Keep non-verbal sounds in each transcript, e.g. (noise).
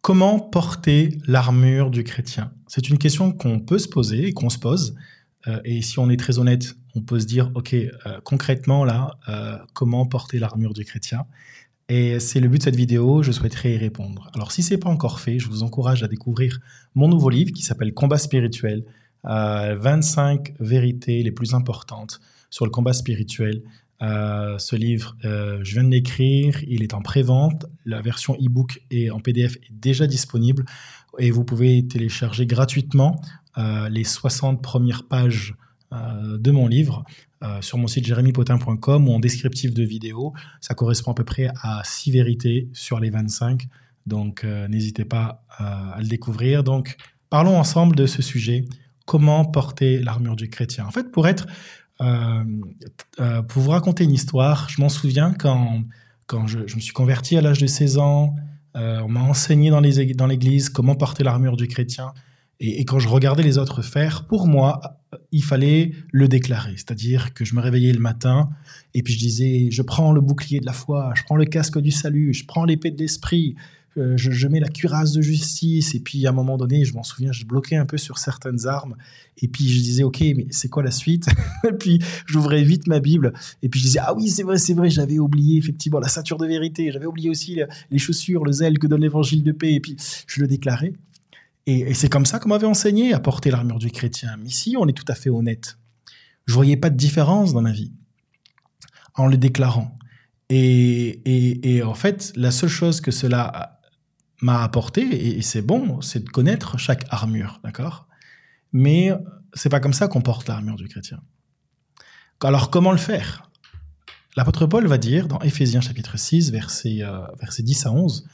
Comment porter l'armure du chrétien? C'est une question qu'on peut se poser et qu'on se pose. Euh, et si on est très honnête, on peut se dire, OK, euh, concrètement, là, euh, comment porter l'armure du chrétien? Et c'est le but de cette vidéo, je souhaiterais y répondre. Alors, si ce n'est pas encore fait, je vous encourage à découvrir mon nouveau livre qui s'appelle Combat spirituel, 25 vérités les plus importantes sur le combat spirituel. Ce livre, je viens de l'écrire, il est en pré-vente, la version e-book et en PDF est déjà disponible et vous pouvez télécharger gratuitement euh, les 60 premières pages euh, de mon livre euh, sur mon site jérémypotin.com ou en descriptif de vidéo. Ça correspond à peu près à 6 vérités sur les 25. Donc n'hésitez pas à le découvrir. Donc parlons ensemble de ce sujet. Comment porter l'armure du chrétien? En fait, pour être... pour vous raconter une histoire, je m'en souviens quand, quand je, me suis converti à l'âge de 16 ans, on m'a enseigné dans l'église comment porter l'armure du chrétien. Et, quand je regardais les autres faire, pour moi, il fallait le déclarer. C'est-à-dire que je me réveillais le matin et puis je disais, je prends le bouclier de la foi, je prends le casque du salut, je prends l'épée de l'esprit, euh, je, mets la cuirasse de justice. Et puis à un moment donné, je m'en souviens, je bloquais un peu sur certaines armes. Et puis je disais, OK, mais c'est quoi la suite? (laughs) Et puis j'ouvrais vite ma Bible. Et puis je disais, ah oui, c'est vrai, c'est vrai, j'avais oublié effectivement la ceinture de vérité. J'avais oublié aussi les chaussures, le zèle que donne l'évangile de paix. Et puis je le déclarais. Et, c'est comme ça qu'on m'avait enseigné à porter l'armure du chrétien. Mais ici, on est tout à fait honnête. Je voyais pas de différence dans ma vie en le déclarant. Et, en fait, la seule chose que cela m'a apporté, et, c'est bon, c'est de connaître chaque armure, d'accord? Mais c'est pas comme ça qu'on porte l'armure du chrétien. Alors, comment le faire? L'apôtre Paul va dire dans Éphésiens chapitre 6, versets, euh, versets 10 à 11,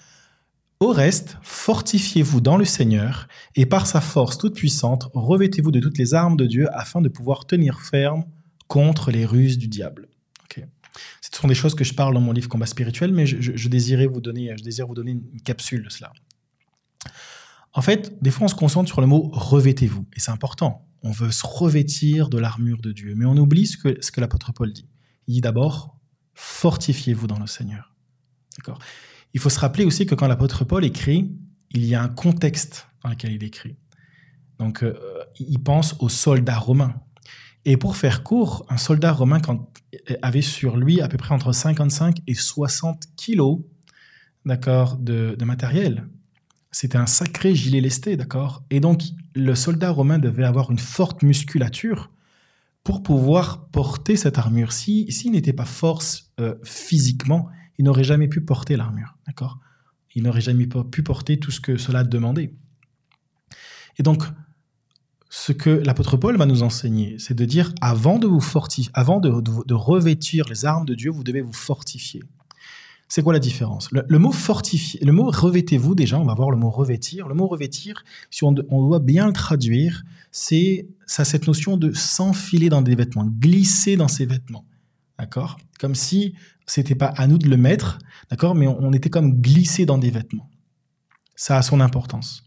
au reste, fortifiez-vous dans le Seigneur, et par sa force toute puissante, revêtez-vous de toutes les armes de Dieu afin de pouvoir tenir ferme contre les ruses du diable. Ce sont des choses que je parle dans mon livre Combat spirituel, mais je, désirais vous donner, je désire vous donner une capsule de cela. En fait, des fois, on se concentre sur le mot revêtez-vous, et c'est important. On veut se revêtir de l'armure de Dieu, mais on oublie ce que, ce que l'apôtre Paul dit. Il dit d'abord fortifiez-vous dans le Seigneur. D'accord? Il faut se rappeler aussi que quand l'apôtre Paul écrit, il y a un contexte dans lequel il écrit. Donc, euh, il pense aux soldats romains. Et pour faire court, un soldat romain avait sur lui à peu près entre 55 et 60 kilos d'accord, de, matériel. C'était un sacré gilet lesté, d'accord Et donc, le soldat romain devait avoir une forte musculature pour pouvoir porter cette armure. S'il si, n'était pas force euh, physiquement, il n'aurait jamais pu porter l'armure, d'accord Il n'aurait jamais pu porter tout ce que cela demandait. Et donc, ce que l'apôtre Paul va nous enseigner, c'est de dire avant de vous fortifier, avant de, revêtir les armes de Dieu, vous devez vous fortifier. C'est quoi la différence? Le, mot fortifier, le mot revêtez-vous déjà, on va voir le mot revêtir. Le mot revêtir, si on, doit bien le traduire, c'est ça cette notion de s'enfiler dans des vêtements, glisser dans ses vêtements, d'accord? Comme si c'était pas à nous de le mettre, d'accord, mais on, était comme glissé dans des vêtements. Ça a son importance.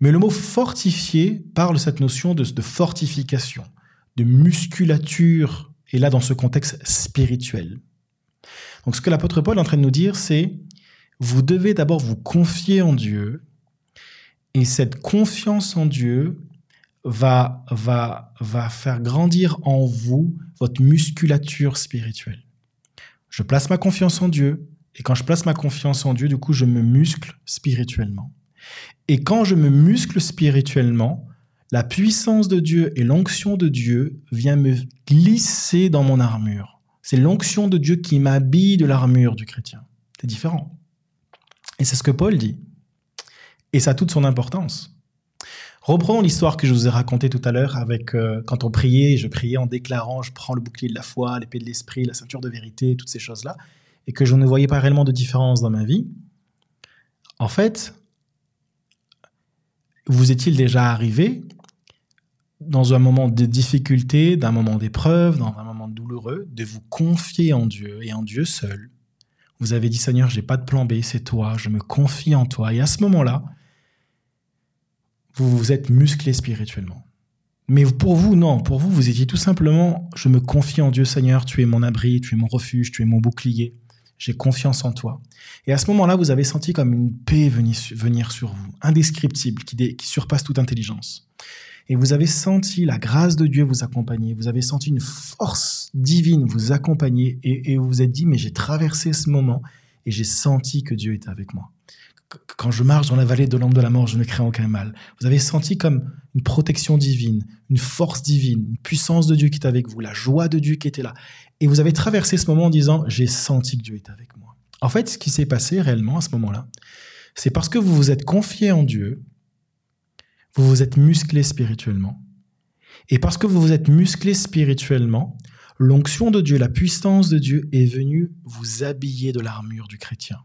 Mais le mot fortifié parle de cette notion de, de fortification, de musculature, et là dans ce contexte spirituel. Donc ce que l'apôtre Paul est en train de nous dire, c'est vous devez d'abord vous confier en Dieu, et cette confiance en Dieu va, va, va faire grandir en vous votre musculature spirituelle. Je place ma confiance en Dieu. Et quand je place ma confiance en Dieu, du coup, je me muscle spirituellement. Et quand je me muscle spirituellement, la puissance de Dieu et l'onction de Dieu vient me glisser dans mon armure. C'est l'onction de Dieu qui m'habille de l'armure du chrétien. C'est différent. Et c'est ce que Paul dit. Et ça a toute son importance. Reprenons l'histoire que je vous ai racontée tout à l'heure avec euh, quand on priait, je priais en déclarant, je prends le bouclier de la foi, l'épée de l'esprit, la ceinture de vérité, toutes ces choses-là, et que je ne voyais pas réellement de différence dans ma vie. En fait, vous est-il déjà arrivé dans un moment de difficulté, d'un moment d'épreuve, dans un moment douloureux, de vous confier en Dieu et en Dieu seul? Vous avez dit Seigneur, j'ai pas de plan B, c'est toi, je me confie en toi. Et à ce moment-là, vous vous êtes musclé spirituellement. Mais pour vous, non. Pour vous, vous étiez tout simplement, je me confie en Dieu Seigneur, tu es mon abri, tu es mon refuge, tu es mon bouclier. J'ai confiance en toi. Et à ce moment-là, vous avez senti comme une paix venir sur vous, indescriptible, qui, surpasse toute intelligence. Et vous avez senti la grâce de Dieu vous accompagner, vous avez senti une force divine vous accompagner, et vous vous êtes dit, mais j'ai traversé ce moment, et j'ai senti que Dieu était avec moi quand je marche dans la vallée de l'ombre de la mort, je ne crains aucun mal. Vous avez senti comme une protection divine, une force divine, une puissance de Dieu qui est avec vous, la joie de Dieu qui était là. Et vous avez traversé ce moment en disant, j'ai senti que Dieu est avec moi. En fait, ce qui s'est passé réellement à ce moment-là, c'est parce que vous vous êtes confié en Dieu, vous vous êtes musclé spirituellement. Et parce que vous vous êtes musclé spirituellement, l'onction de Dieu, la puissance de Dieu est venue vous habiller de l'armure du chrétien.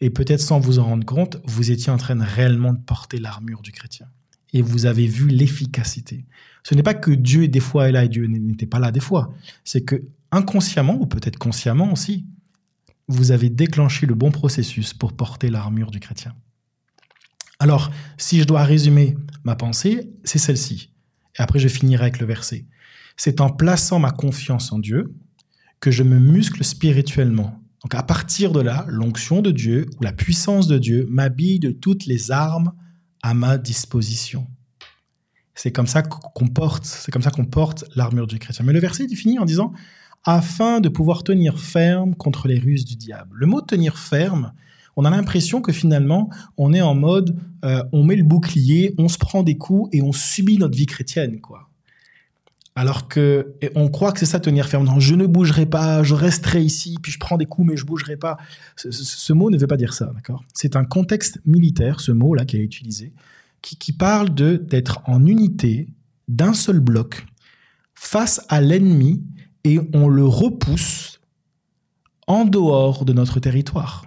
Et peut-être sans vous en rendre compte, vous étiez en train de réellement de porter l'armure du chrétien. Et vous avez vu l'efficacité. Ce n'est pas que Dieu des fois est là et Dieu n'était pas là des fois. C'est que inconsciemment, ou peut-être consciemment aussi, vous avez déclenché le bon processus pour porter l'armure du chrétien. Alors, si je dois résumer ma pensée, c'est celle-ci. Et après, je finirai avec le verset. C'est en plaçant ma confiance en Dieu que je me muscle spirituellement donc à partir de là, l'onction de Dieu ou la puissance de Dieu m'habille de toutes les armes à ma disposition. C'est comme ça qu'on porte, c'est comme ça qu'on porte l'armure du chrétien. Mais le verset est finit en disant afin de pouvoir tenir ferme contre les ruses du diable. Le mot tenir ferme, on a l'impression que finalement, on est en mode, euh, on met le bouclier, on se prend des coups et on subit notre vie chrétienne, quoi. Alors que on croit que c'est ça tenir ferme. Je ne bougerai pas, je resterai ici, puis je prends des coups, mais je bougerai pas. Ce, mot ne veut pas dire ça, d'accord? C'est un contexte militaire, ce mot-là qui est utilisé, qui, parle de d'être en unité d'un seul bloc face à l'ennemi et on le repousse en dehors de notre territoire.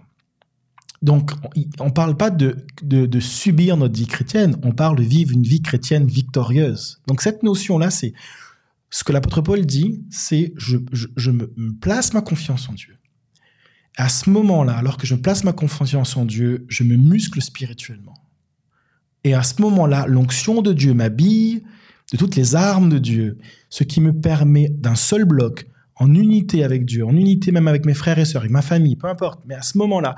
Donc, on ne parle pas de, de, subir notre vie chrétienne, on parle de vivre une vie chrétienne victorieuse. Donc, cette notion-là, c'est ce que l'apôtre Paul dit, c'est je, je, me place ma confiance en Dieu. À ce moment-là, alors que je place ma confiance en Dieu, je me muscle spirituellement. Et à ce moment-là, l'onction de Dieu m'habille de toutes les armes de Dieu, ce qui me permet d'un seul bloc, en unité avec Dieu, en unité même avec mes frères et sœurs, et ma famille, peu importe, mais à ce moment-là,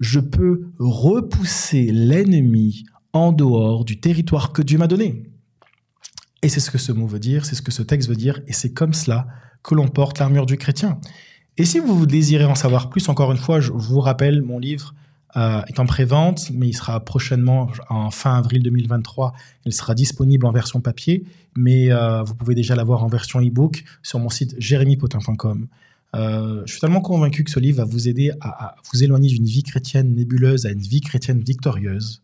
je peux repousser l'ennemi en dehors du territoire que Dieu m'a donné. Et c'est ce que ce mot veut dire, c'est ce que ce texte veut dire, et c'est comme cela que l'on porte l'armure du chrétien. Et si vous désirez en savoir plus, encore une fois, je vous rappelle, mon livre euh, est en pré-vente, mais il sera prochainement, en fin avril 2023, il sera disponible en version papier, mais euh, vous pouvez déjà l'avoir en version e-book sur mon site jérémypotin.com. Euh, je suis tellement convaincu que ce livre va vous aider à vous éloigner d'une vie chrétienne nébuleuse à une vie chrétienne victorieuse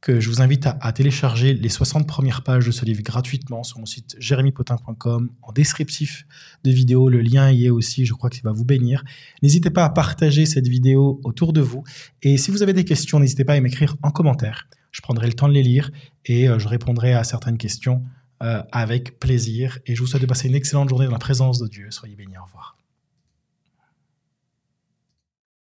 que je vous invite à, télécharger les 60 premières pages de ce livre gratuitement sur mon site jérémypotin.com en descriptif de vidéo. Le lien y est aussi, je crois qu'il va vous bénir. N'hésitez pas à partager cette vidéo autour de vous. Et si vous avez des questions, n'hésitez pas à m'écrire en commentaire. Je prendrai le temps de les lire et euh, je répondrai à certaines questions euh, avec plaisir. Et je vous souhaite de passer une excellente journée dans la présence de Dieu. Soyez bénis. Au revoir.